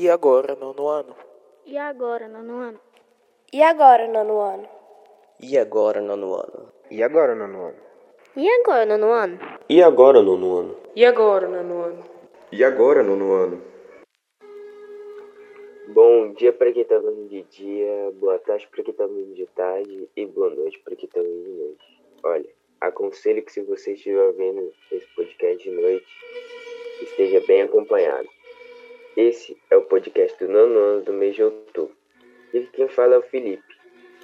E agora, nono ano? E agora, nono ano? E agora, nono ano? E agora, nono ano? E agora, nono ano? E agora, nono ano? E agora, nono ano? E agora, nono ano? E agora, nono ano? Bom dia para quem tá vindo de dia, boa tarde para quem tá vindo de tarde e boa noite para quem tá vindo de noite. Olha, aconselho que se você estiver vendo esse podcast de noite, esteja bem acompanhado. Esse é o podcast do nono ano do mês de outubro. E quem fala é o Felipe,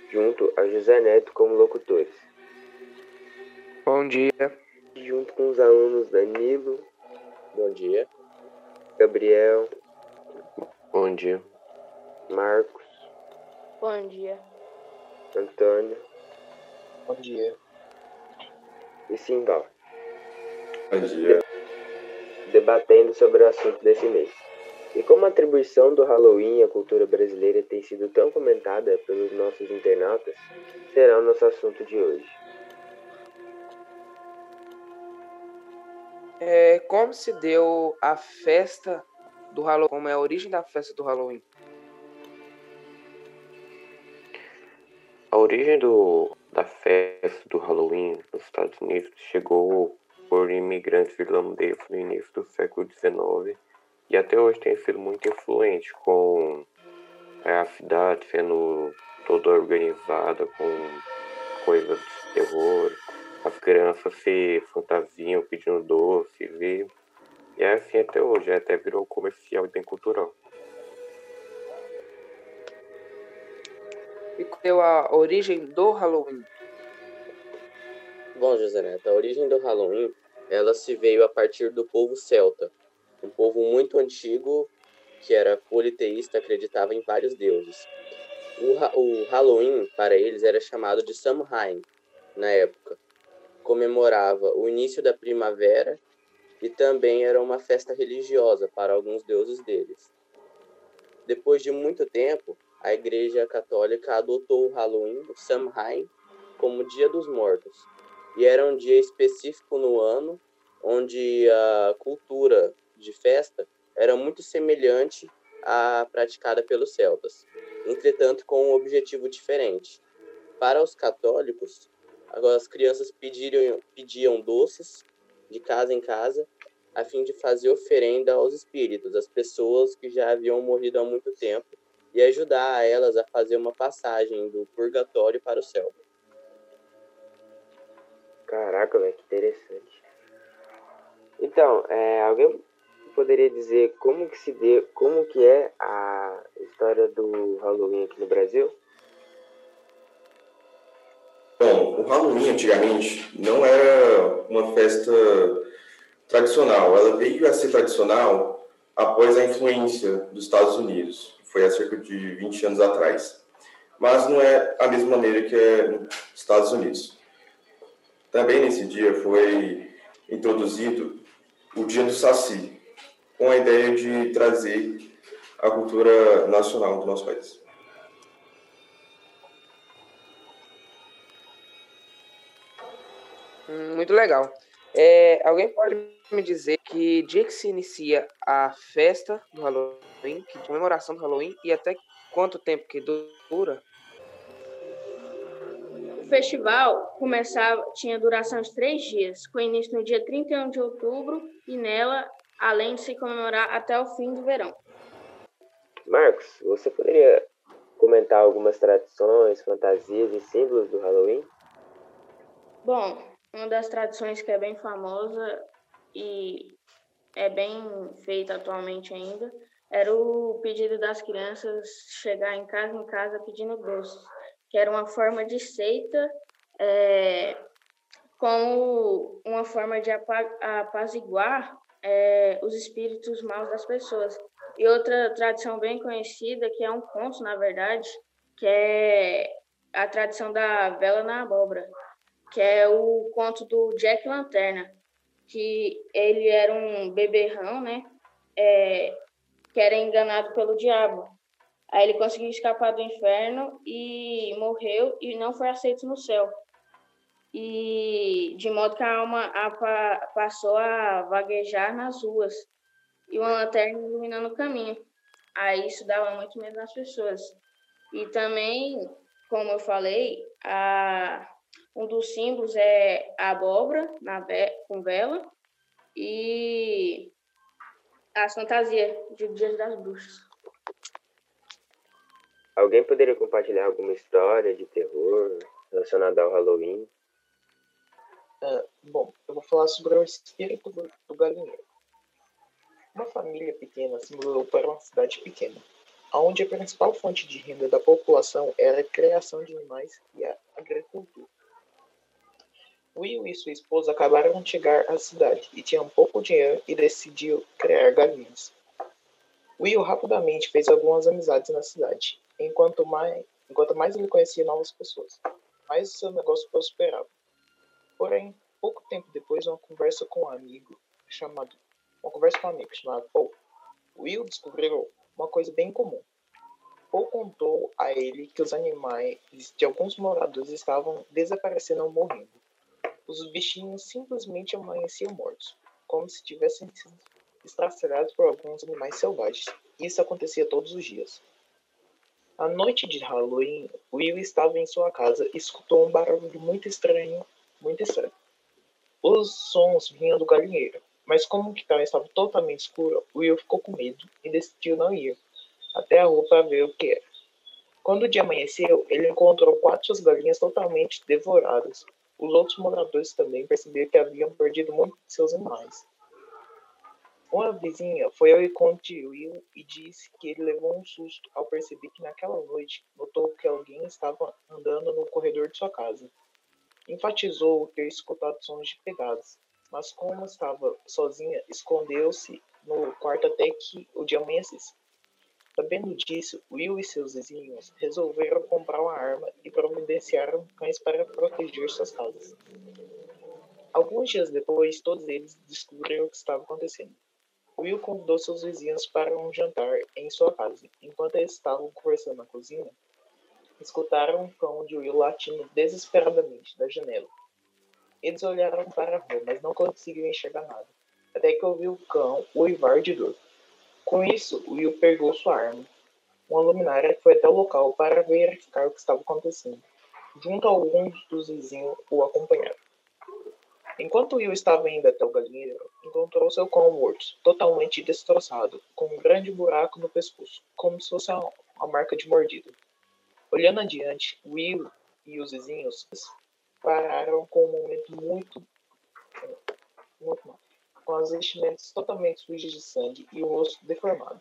junto a José Neto como locutores. Bom dia. Junto com os alunos Danilo, Bom dia. Gabriel, Bom dia. Marcos, Bom dia. Antônio Bom dia. e Simbal, Bom dia. debatendo sobre o assunto desse mês. E como a atribuição do Halloween à cultura brasileira tem sido tão comentada pelos nossos internautas, será o nosso assunto de hoje. É, como se deu a festa do Halloween? Como é a origem da festa do Halloween? A origem do, da festa do Halloween nos Estados Unidos chegou por imigrantes irlandeses no início do século XIX e até hoje tem sido muito influente, com é, a cidade sendo toda organizada com coisas de terror, as crianças se fantasiam pedindo doces e, e é assim até hoje, até virou comercial e bem cultural. E qual deu a origem do Halloween? Bom, José Neto, a origem do Halloween, ela se veio a partir do povo celta, um povo muito antigo que era politeísta, acreditava em vários deuses. O, Ha- o Halloween, para eles, era chamado de Samhain, na época. Comemorava o início da primavera e também era uma festa religiosa para alguns deuses deles. Depois de muito tempo, a Igreja Católica adotou o Halloween, o Samhain, como Dia dos Mortos. E era um dia específico no ano onde a cultura de festa era muito semelhante à praticada pelos celtas, entretanto com um objetivo diferente. Para os católicos, as crianças pediram, pediam doces de casa em casa a fim de fazer oferenda aos espíritos, às pessoas que já haviam morrido há muito tempo, e ajudar elas a fazer uma passagem do purgatório para o céu. Caraca, velho, que interessante. Então, é, alguém poderia dizer como que se deu, como que é a história do Halloween aqui no Brasil? Bom, o Halloween antigamente não era uma festa tradicional. Ela veio a ser tradicional após a influência dos Estados Unidos, foi há cerca de 20 anos atrás. Mas não é a mesma maneira que é nos Estados Unidos. Também nesse dia foi introduzido o Dia do Saci, com a ideia de trazer a cultura nacional do nosso país. Hum, muito legal. É, alguém pode me dizer que dia que se inicia a festa do Halloween, que comemoração do Halloween, e até quanto tempo que dura? O festival começava, tinha duração de três dias, com início no dia 31 de outubro e nela, além de se comemorar até o fim do verão. Marcos, você poderia comentar algumas tradições, fantasias e símbolos do Halloween? Bom, uma das tradições que é bem famosa e é bem feita atualmente ainda era o pedido das crianças chegar em casa em casa pedindo doces, que era uma forma de seita, é, como uma forma de apa- apaziguar é, os espíritos maus das pessoas. E outra tradição bem conhecida, que é um conto, na verdade, que é a tradição da vela na abóbora que é o conto do Jack Lanterna, que ele era um beberrão, né? É, que era enganado pelo diabo. Aí ele conseguiu escapar do inferno e morreu e não foi aceito no céu. E de modo que a alma a, pa- passou a vaguejar nas ruas e uma lanterna iluminando o caminho. Aí isso dava muito medo nas pessoas. E também, como eu falei, a, um dos símbolos é a abóbora na com vela e a fantasia de Dia das Bruxas. Alguém poderia compartilhar alguma história de terror relacionada ao Halloween? Uh, bom, eu vou falar sobre o espírito do, do galinheiro. Uma família pequena se mudou para uma cidade pequena, onde a principal fonte de renda da população era a criação de animais e a agricultura. Will e sua esposa acabaram de chegar à cidade e tinham pouco dinheiro e decidiu criar galinhas. Will rapidamente fez algumas amizades na cidade. Enquanto mais, enquanto mais ele conhecia novas pessoas, mais o seu negócio prosperava. Porém, pouco tempo depois, uma conversa com um amigo chamado uma conversa com um amigo chamado Paul, Will descobriu uma coisa bem comum. Paul contou a ele que os animais de alguns moradores estavam desaparecendo ou morrendo. Os bichinhos simplesmente amanheciam mortos, como se tivessem sido estraçalhados por alguns animais selvagens. Isso acontecia todos os dias. Na noite de Halloween, Will estava em sua casa e escutou um barulho muito estranho, muito estranho. Os sons vinham do galinheiro, mas como o quintal estava totalmente escuro, Will ficou com medo e decidiu não ir até a rua para ver o que era. Quando o dia amanheceu, ele encontrou quatro suas galinhas totalmente devoradas. Os outros moradores também perceberam que haviam perdido muito de seus animais. Uma vizinha foi ao encontro de Will e disse que ele levou um susto ao perceber que naquela noite notou que alguém estava andando no corredor de sua casa. Enfatizou ter escutado sons de pegadas, mas como estava sozinha, escondeu-se no quarto até que o dia amanhecesse. Sabendo disso, Will e seus vizinhos resolveram comprar uma arma e providenciaram cães para proteger suas casas. Alguns dias depois, todos eles descobriram o que estava acontecendo. Will convidou seus vizinhos para um jantar em sua casa. Enquanto eles estavam conversando na cozinha, escutaram um cão de Will latindo desesperadamente da janela. Eles olharam para a rua, mas não conseguiram enxergar nada, até que ouviu o cão uivar de dor. Com isso, Will pegou sua arma, uma luminária, foi até o local para verificar o que estava acontecendo. Junto a alguns dos vizinhos o acompanharam. Enquanto Will estava indo até o galinheiro, encontrou seu cão morto, totalmente destroçado, com um grande buraco no pescoço, como se fosse uma, marca de mordida. Olhando adiante, Will e os vizinhos pararam com um momento muito, muito mal, com as vestimentas totalmente sujas de sangue e o rosto deformado.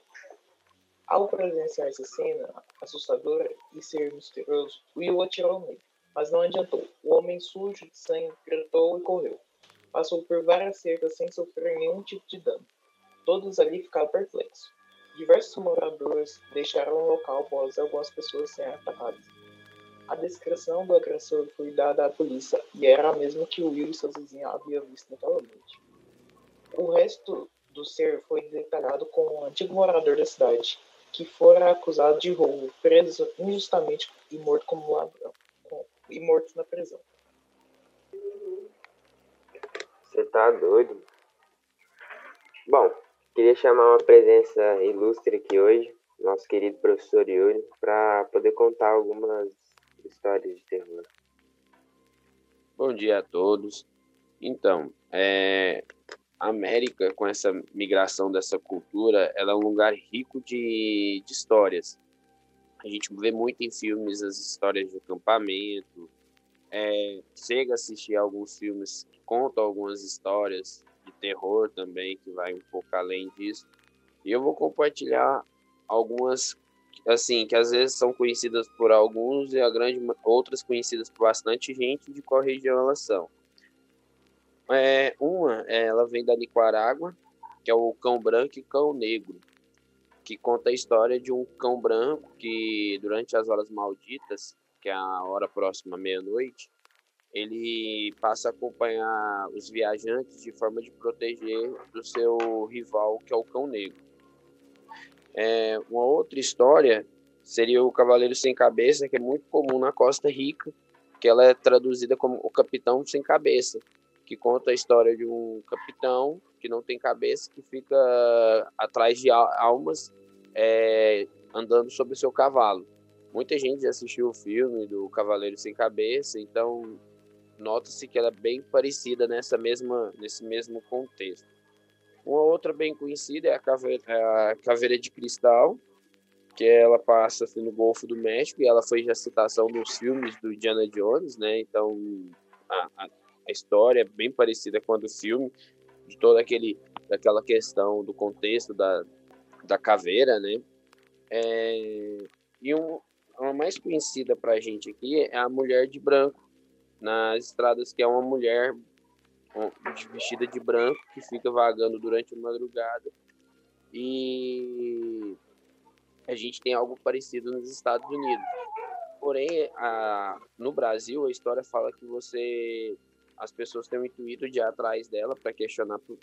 Ao presenciar essa cena assustadora e ser misterioso, Will atirou nele, mas não adiantou. O homem sujo de sangue gritou e correu. Passou por várias cercas sem sofrer nenhum tipo de dano. Todos ali ficaram perplexos. Diversos moradores deixaram o local após algumas pessoas serem atacadas. A descrição do agressor foi dada à polícia e era a mesma que Will e seus vizinhos haviam visto noite. O resto do ser foi detalhado como um antigo morador da cidade, que fora acusado de roubo, preso injustamente e morto como ladrão, e morto na prisão. Você tá doido? Bom, queria chamar uma presença ilustre aqui hoje, nosso querido professor Yuri, para poder contar algumas histórias de terror. Bom dia a todos. Então, é, a América, com essa migração dessa cultura, ela é um lugar rico de, de histórias. A gente vê muito em filmes as histórias de acampamento, é, chega a assistir alguns filmes que contam algumas histórias de terror também, que vai um pouco além disso. E eu vou compartilhar algumas assim, que às vezes são conhecidas por alguns e a grande outras conhecidas por bastante gente de qual região elas são. É, uma, é, ela vem da Nicarágua, que é o cão branco e cão negro, que conta a história de um cão branco que durante as horas malditas, que é a hora próxima à meia-noite, ele passa a acompanhar os viajantes de forma de proteger do seu rival, que é o cão negro. É, uma outra história seria o Cavaleiro Sem Cabeça, que é muito comum na Costa Rica, que ela é traduzida como o Capitão Sem Cabeça, que conta a história de um capitão que não tem cabeça, que fica atrás de almas é, andando sobre seu cavalo. Muita gente já assistiu o filme do Cavaleiro Sem Cabeça, então nota-se que ela é bem parecida nessa mesma, nesse mesmo contexto. Uma outra bem conhecida é a caveira, é a caveira de cristal, que ela passa assim, no Golfo do México e ela foi já citação nos filmes do Indiana Jones, né? Então a, a, a história é bem parecida com a do filme, de toda aquele daquela questão do contexto da, da caveira, né? É, e um, a mais conhecida para a gente aqui é a mulher de branco nas estradas, que é uma mulher vestida de branco que fica vagando durante a madrugada. E a gente tem algo parecido nos Estados Unidos. Porém, a, no Brasil, a história fala que você as pessoas têm o intuito de ir atrás dela para questionar por,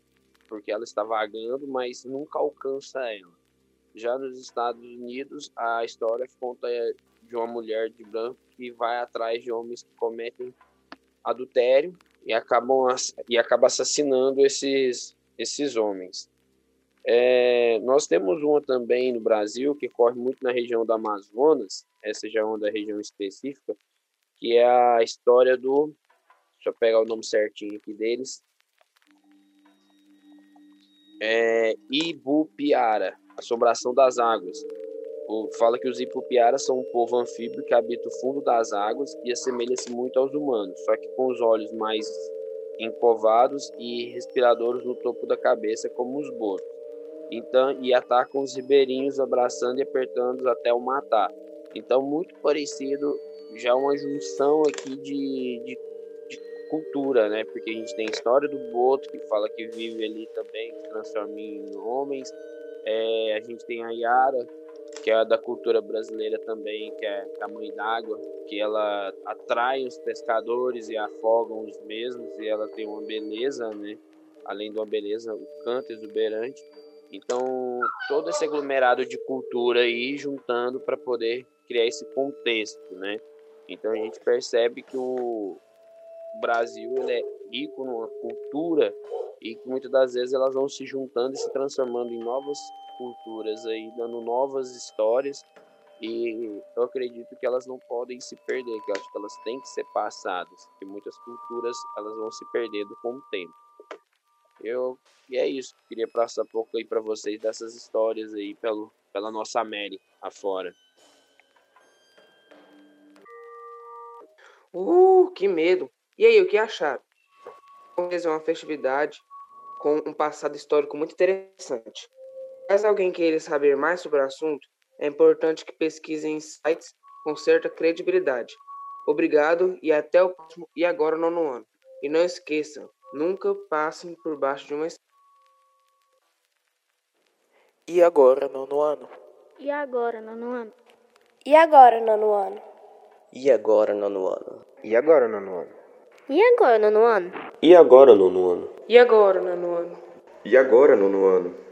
porque ela está vagando, mas nunca alcança ela. Já nos Estados Unidos, a história conta de uma mulher de branco que vai atrás de homens que cometem adultério e acabam e acaba assassinando esses esses homens. É, nós temos uma também no Brasil que corre muito na região do Amazonas, essa já é uma da região específica, que é a história do. Deixa eu pegar o nome certinho aqui deles. É, Ibupiara, Assombração das Águas. Fala que os Ipupiaras são um povo anfíbio que habita o fundo das águas e assemelha-se muito aos humanos, só que com os olhos mais encovados e respiradores no topo da cabeça, como os botos. Então, e atacam os ribeirinhos, abraçando e apertando até o matar. Então, muito parecido, já uma junção aqui de, de, de, cultura, né? Porque a gente tem a história do boto, que fala que vive ali também, que transforma em homens. É, a gente tem a Yara, que é da cultura brasileira também, que é a mãe d'água, que ela atrai os pescadores e afogam os mesmos, e ela tem uma beleza, né? Além de uma beleza, o canto exuberante. Então, todo esse aglomerado de cultura aí juntando para poder criar esse contexto, né? Então a gente percebe que o Brasil ele é rico numa cultura e que muitas das vezes elas vão se juntando e se transformando em novas culturas aí, dando novas histórias. E eu acredito que elas não podem se perder, que eu acho que elas têm que ser passadas, porque muitas culturas elas vão se perdendo com o tempo. Eu, e é isso, queria passar um pouco aí para vocês dessas histórias aí pelo, pela nossa América afora. Uh, que medo! E aí, o que acharam? Vamos uma festividade com um passado histórico muito interessante. Caso alguém queira saber mais sobre o assunto, é importante que pesquise em sites com certa credibilidade. Obrigado e até o próximo e agora nono ano. E não esqueçam, nunca passem por baixo de uma E agora nono ano? E agora nono ano? E agora nono ano? E agora nono ano? E agora nono ano? E agora nono ano? E agora nono ano? E agora nono ano? E agora nono ano?